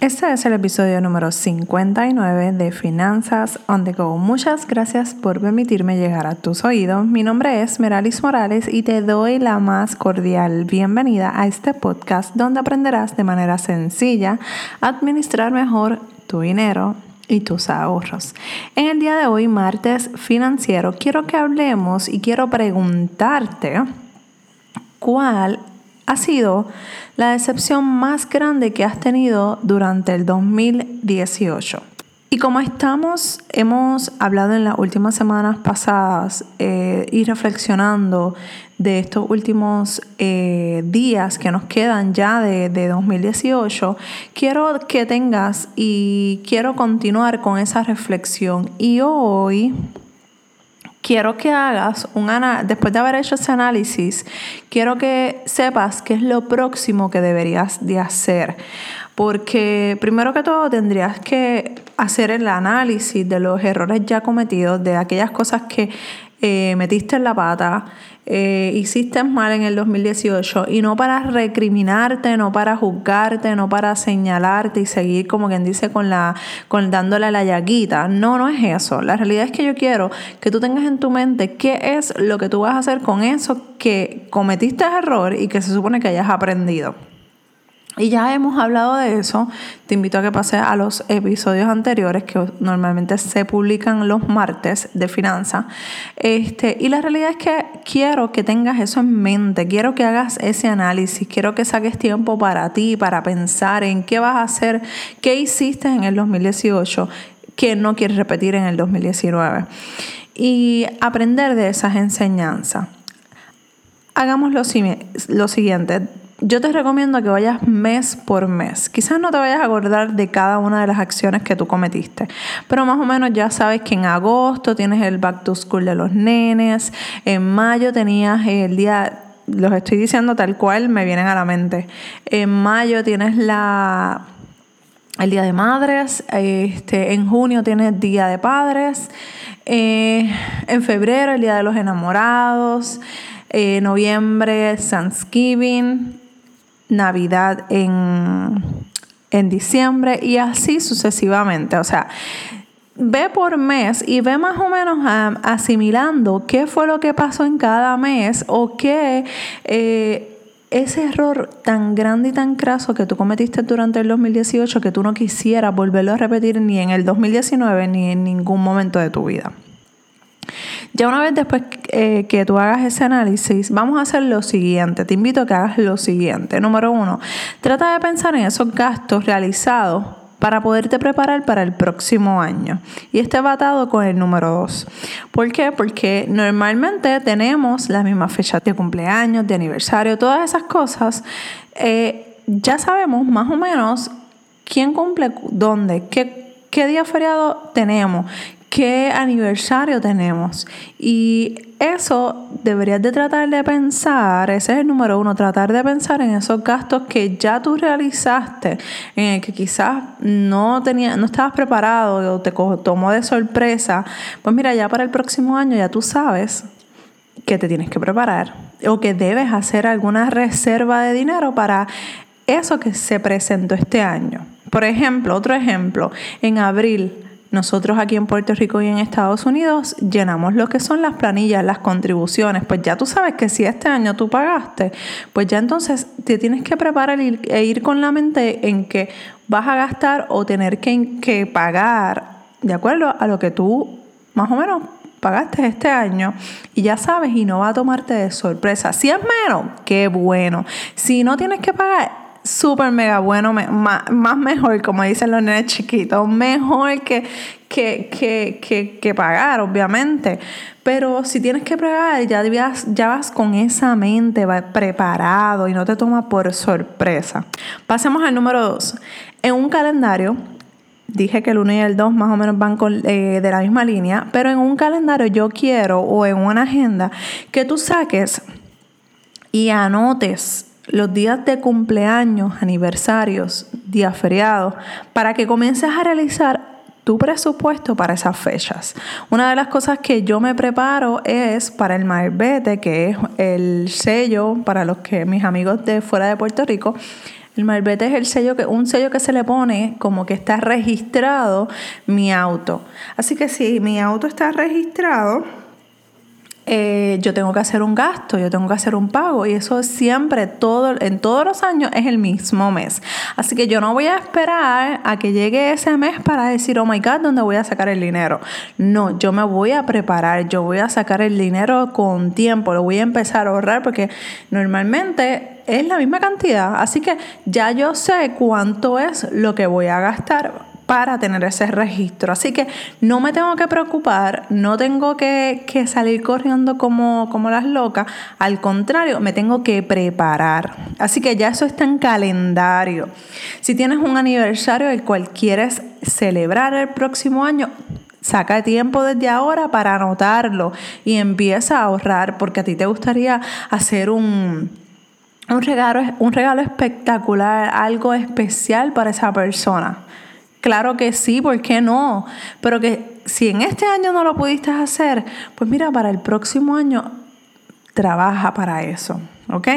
Este es el episodio número 59 de Finanzas on the Go. Muchas gracias por permitirme llegar a tus oídos. Mi nombre es Meralis Morales y te doy la más cordial bienvenida a este podcast donde aprenderás de manera sencilla a administrar mejor tu dinero y tus ahorros. En el día de hoy, martes financiero, quiero que hablemos y quiero preguntarte cuál ha sido la decepción más grande que has tenido durante el 2018. Y como estamos, hemos hablado en las últimas semanas pasadas eh, y reflexionando de estos últimos eh, días que nos quedan ya de, de 2018, quiero que tengas y quiero continuar con esa reflexión. Y hoy quiero que hagas un análisis, después de haber hecho ese análisis, quiero que sepas qué es lo próximo que deberías de hacer. Porque primero que todo tendrías que hacer el análisis de los errores ya cometidos, de aquellas cosas que eh, metiste en la pata, eh, hiciste mal en el 2018 y no para recriminarte, no para juzgarte, no para señalarte y seguir como quien dice con la con dándole la llaguita. No, no es eso. La realidad es que yo quiero que tú tengas en tu mente qué es lo que tú vas a hacer con eso que cometiste error y que se supone que hayas aprendido. Y ya hemos hablado de eso. Te invito a que pases a los episodios anteriores que normalmente se publican los martes de finanzas. Este, y la realidad es que quiero que tengas eso en mente, quiero que hagas ese análisis, quiero que saques tiempo para ti, para pensar en qué vas a hacer, qué hiciste en el 2018 que no quieres repetir en el 2019. Y aprender de esas enseñanzas. Hagamos lo, lo siguiente yo te recomiendo que vayas mes por mes. Quizás no te vayas a acordar de cada una de las acciones que tú cometiste, pero más o menos ya sabes que en agosto tienes el back to school de los nenes, en mayo tenías el día, los estoy diciendo tal cual, me vienen a la mente. En mayo tienes la el Día de Madres, este, en junio tienes Día de Padres, eh, en febrero el Día de los Enamorados, en noviembre Thanksgiving, Navidad en, en diciembre y así sucesivamente. O sea, ve por mes y ve más o menos asimilando qué fue lo que pasó en cada mes o qué eh, ese error tan grande y tan craso que tú cometiste durante el 2018 que tú no quisieras volverlo a repetir ni en el 2019 ni en ningún momento de tu vida. Ya una vez después eh, que tú hagas ese análisis, vamos a hacer lo siguiente. Te invito a que hagas lo siguiente. Número uno, trata de pensar en esos gastos realizados para poderte preparar para el próximo año. Y este va atado con el número dos. ¿Por qué? Porque normalmente tenemos las mismas fechas de cumpleaños, de aniversario, todas esas cosas. Eh, ya sabemos más o menos quién cumple dónde, qué, qué día feriado tenemos, qué aniversario tenemos. Y eso deberías de tratar de pensar, ese es el número uno, tratar de pensar en esos gastos que ya tú realizaste, en el que quizás no, tenía, no estabas preparado o te tomó de sorpresa. Pues mira, ya para el próximo año ya tú sabes que te tienes que preparar o que debes hacer alguna reserva de dinero para eso que se presentó este año. Por ejemplo, otro ejemplo, en abril nosotros aquí en Puerto Rico y en Estados Unidos llenamos lo que son las planillas, las contribuciones. Pues ya tú sabes que si este año tú pagaste, pues ya entonces te tienes que preparar e ir con la mente en que vas a gastar o tener que, que pagar de acuerdo a lo que tú más o menos pagaste este año y ya sabes y no va a tomarte de sorpresa. Si es menos, qué bueno. Si no tienes que pagar, súper mega bueno, más, mejor, como dicen los nenes chiquitos, mejor que, que, que, pagar, obviamente. Pero si tienes que pagar, ya, ya vas con esa mente preparado y no te toma por sorpresa. Pasemos al número dos. En un calendario, dije que el 1 y el 2 más o menos van eh, de la misma línea, pero en un calendario yo quiero, o en una agenda, que tú saques y anotes los días de cumpleaños, aniversarios, días feriados, para que comiences a realizar tu presupuesto para esas fechas. Una de las cosas que yo me preparo es para el Marbete, que es el sello para los que mis amigos de fuera de Puerto Rico. El malvete es el sello que, un sello que se le pone como que está registrado mi auto. Así que si mi auto está registrado, eh, yo tengo que hacer un gasto, yo tengo que hacer un pago y eso siempre, todo, en todos los años es el mismo mes. Así que yo no voy a esperar a que llegue ese mes para decir, oh my God, ¿dónde voy a sacar el dinero? No, yo me voy a preparar, yo voy a sacar el dinero con tiempo, lo voy a empezar a ahorrar porque normalmente es la misma cantidad. Así que ya yo sé cuánto es lo que voy a gastar para tener ese registro. Así que no me tengo que preocupar, no tengo que, salir corriendo como, como las locas, al contrario, me tengo que preparar. Así que ya eso está en calendario. Si tienes un aniversario el cual quieres celebrar el próximo año, Saca tiempo desde ahora para anotarlo y empieza a ahorrar porque a ti te gustaría hacer un, un regalo, un regalo espectacular, algo especial para esa persona. Claro que sí, ¿por qué no? Pero que si en este año no lo pudiste hacer, pues mira, para el próximo año trabaja para eso. ¿Ok?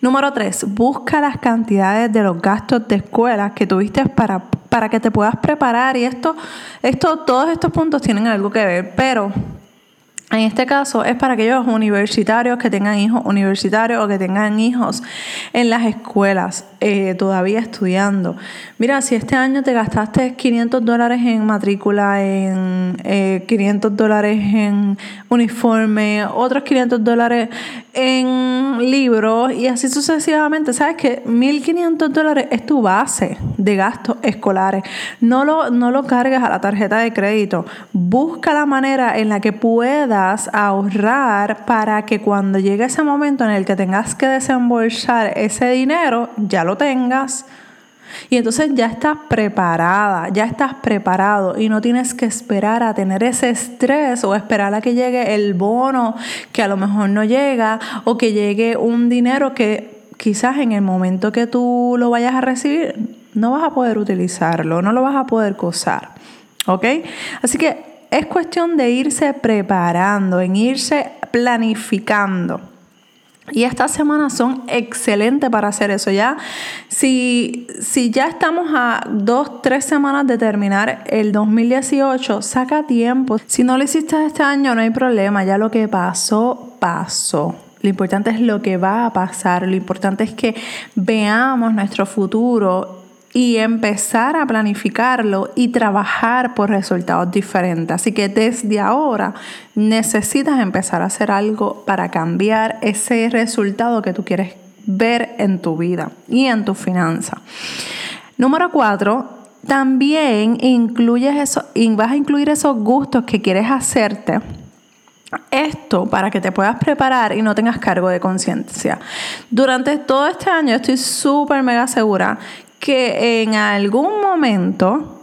Número tres, busca las cantidades de los gastos de escuela que tuviste para, para que te puedas preparar. Y esto, esto, todos estos puntos tienen algo que ver, pero en este caso es para aquellos universitarios que tengan hijos universitarios o que tengan hijos en las escuelas eh, todavía estudiando. Mira, si este año te gastaste 500 dólares en matrícula, en 500 eh, dólares en uniforme, otros 500 dólares en libros y así sucesivamente, sabes que 1.500 dólares es tu base de gastos escolares. No lo, no lo cargues a la tarjeta de crédito. Busca la manera en la que puedas ahorrar para que cuando llegue ese momento en el que tengas que desembolsar ese dinero, ya lo tengas. Y entonces ya estás preparada, ya estás preparado y no tienes que esperar a tener ese estrés o esperar a que llegue el bono que a lo mejor no llega o que llegue un dinero que quizás en el momento que tú lo vayas a recibir no vas a poder utilizarlo, no lo vas a poder gozar. ¿Ok? Así que es cuestión de irse preparando, en irse planificando. Y estas semanas son excelentes para hacer eso. Ya, si, si ya estamos a dos, tres semanas de terminar el 2018, saca tiempo. Si no lo hiciste este año, no hay problema. Ya lo que pasó, pasó. Lo importante es lo que va a pasar. Lo importante es que veamos nuestro futuro y empezar a planificarlo y trabajar por resultados diferentes. Así que desde ahora necesitas empezar a hacer algo para cambiar ese resultado que tú quieres ver en tu vida y en tu finanza. Número cuatro, también incluyes eso, vas a incluir esos gustos que quieres hacerte. Esto para que te puedas preparar y no tengas cargo de conciencia. Durante todo este año estoy súper mega segura que en algún momento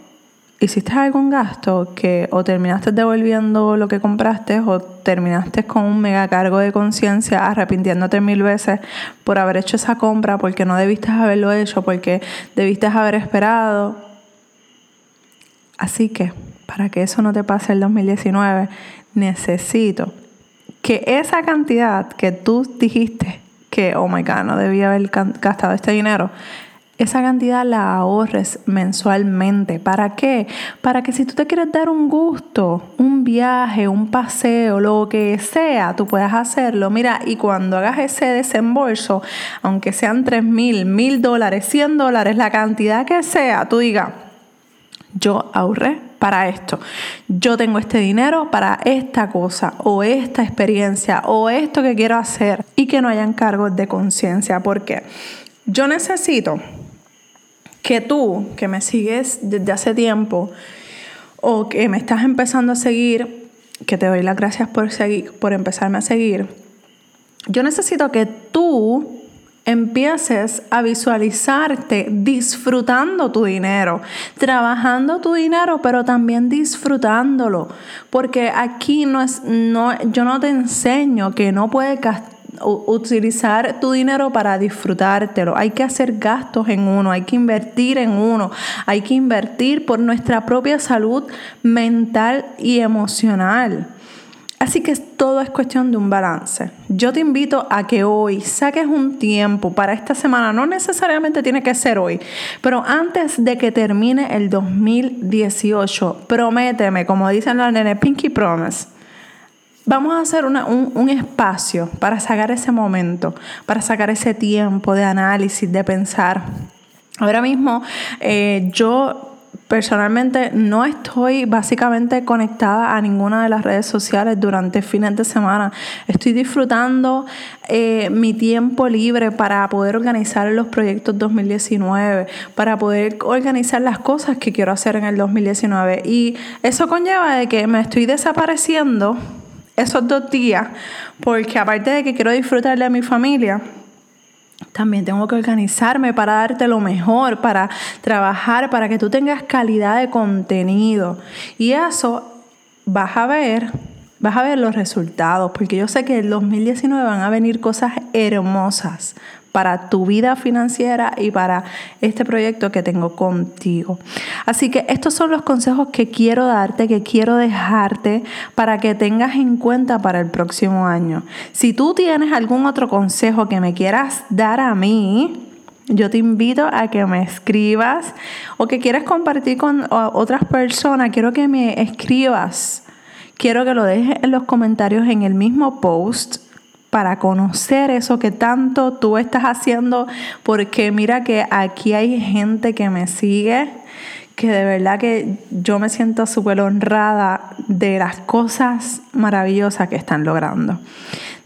hiciste algún gasto que o terminaste devolviendo lo que compraste o terminaste con un mega cargo de conciencia arrepintiéndote mil veces por haber hecho esa compra, porque no debiste haberlo hecho, porque debiste haber esperado. Así que, para que eso no te pase el 2019, necesito que esa cantidad que tú dijiste que, oh my God, no debía haber gastado este dinero, esa cantidad la ahorres mensualmente. ¿Para qué? Para que si tú te quieres dar un gusto, un viaje, un paseo, lo que sea, tú puedas hacerlo. Mira, y cuando hagas ese desembolso, aunque sean 3 mil, mil dólares, 100 dólares, la cantidad que sea, tú digas, yo ahorré para esto. Yo tengo este dinero para esta cosa o esta experiencia o esto que quiero hacer y que no hayan cargos de conciencia. Porque yo necesito que tú, que me sigues desde hace tiempo, o que me estás empezando a seguir, que te doy las gracias por, seguir, por empezarme a seguir, yo necesito que tú empieces a visualizarte disfrutando tu dinero, trabajando tu dinero, pero también disfrutándolo, porque aquí no es no yo no te enseño que no puedes utilizar tu dinero para disfrutártelo. Hay que hacer gastos en uno, hay que invertir en uno, hay que invertir por nuestra propia salud mental y emocional. Así que todo es cuestión de un balance. Yo te invito a que hoy saques un tiempo para esta semana, no necesariamente tiene que ser hoy, pero antes de que termine el 2018, prométeme, como dicen los nenes, Pinky Promise. Vamos a hacer un, espacio para sacar ese momento, para sacar ese tiempo de análisis, de pensar. Ahora mismo eh, yo Personalmente no estoy básicamente conectada a ninguna de las redes sociales durante fines de semana. Estoy disfrutando eh, mi tiempo libre para poder organizar los proyectos 2019, para poder organizar las cosas que quiero hacer en el 2019. Y eso conlleva de que me estoy desapareciendo esos dos días, porque aparte de que quiero disfrutarle a mi familia, también tengo que organizarme para darte lo mejor, para trabajar, para que tú tengas calidad de contenido. Y eso vas a ver, vas a ver los resultados, porque yo sé que en 2019 van a venir cosas hermosas para tu vida financiera y para este proyecto que tengo contigo. Así que estos son los consejos que quiero darte, que quiero dejarte para que tengas en cuenta para el próximo año. Si tú tienes algún otro consejo que me quieras dar a mí, yo te invito a que me escribas o que quieras compartir con otras personas, quiero que me escribas. Quiero que lo dejes en los comentarios en el mismo post para conocer eso que tanto tú estás haciendo, porque mira que aquí hay gente que me sigue, que de verdad que yo me siento súper honrada de las cosas maravillosas que están logrando.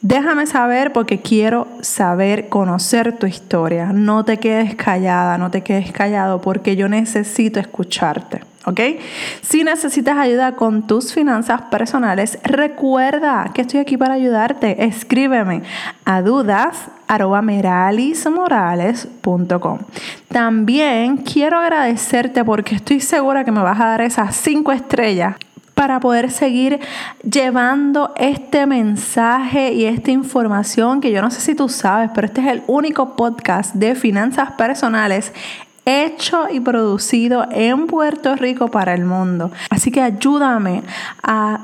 Déjame saber porque quiero saber, conocer tu historia. No te quedes callada, no te quedes callado porque yo necesito escucharte. ¿Ok? Si necesitas ayuda con tus finanzas personales, recuerda que estoy aquí para ayudarte. Escríbeme a dudas También quiero agradecerte porque estoy segura que me vas a dar esas cinco estrellas para poder seguir llevando este mensaje y esta información que yo no sé si tú sabes, pero este es el único podcast de finanzas personales hecho y producido en Puerto Rico para el mundo. Así que ayúdame a,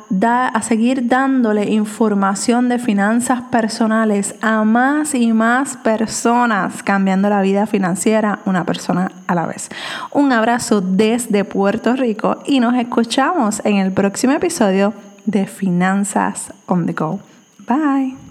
a seguir dándole información de finanzas personales a más y más personas, cambiando la vida financiera una persona a la vez. Un abrazo desde Puerto Rico y nos escuchamos en el próximo episodio de Finanzas on the Go. Bye.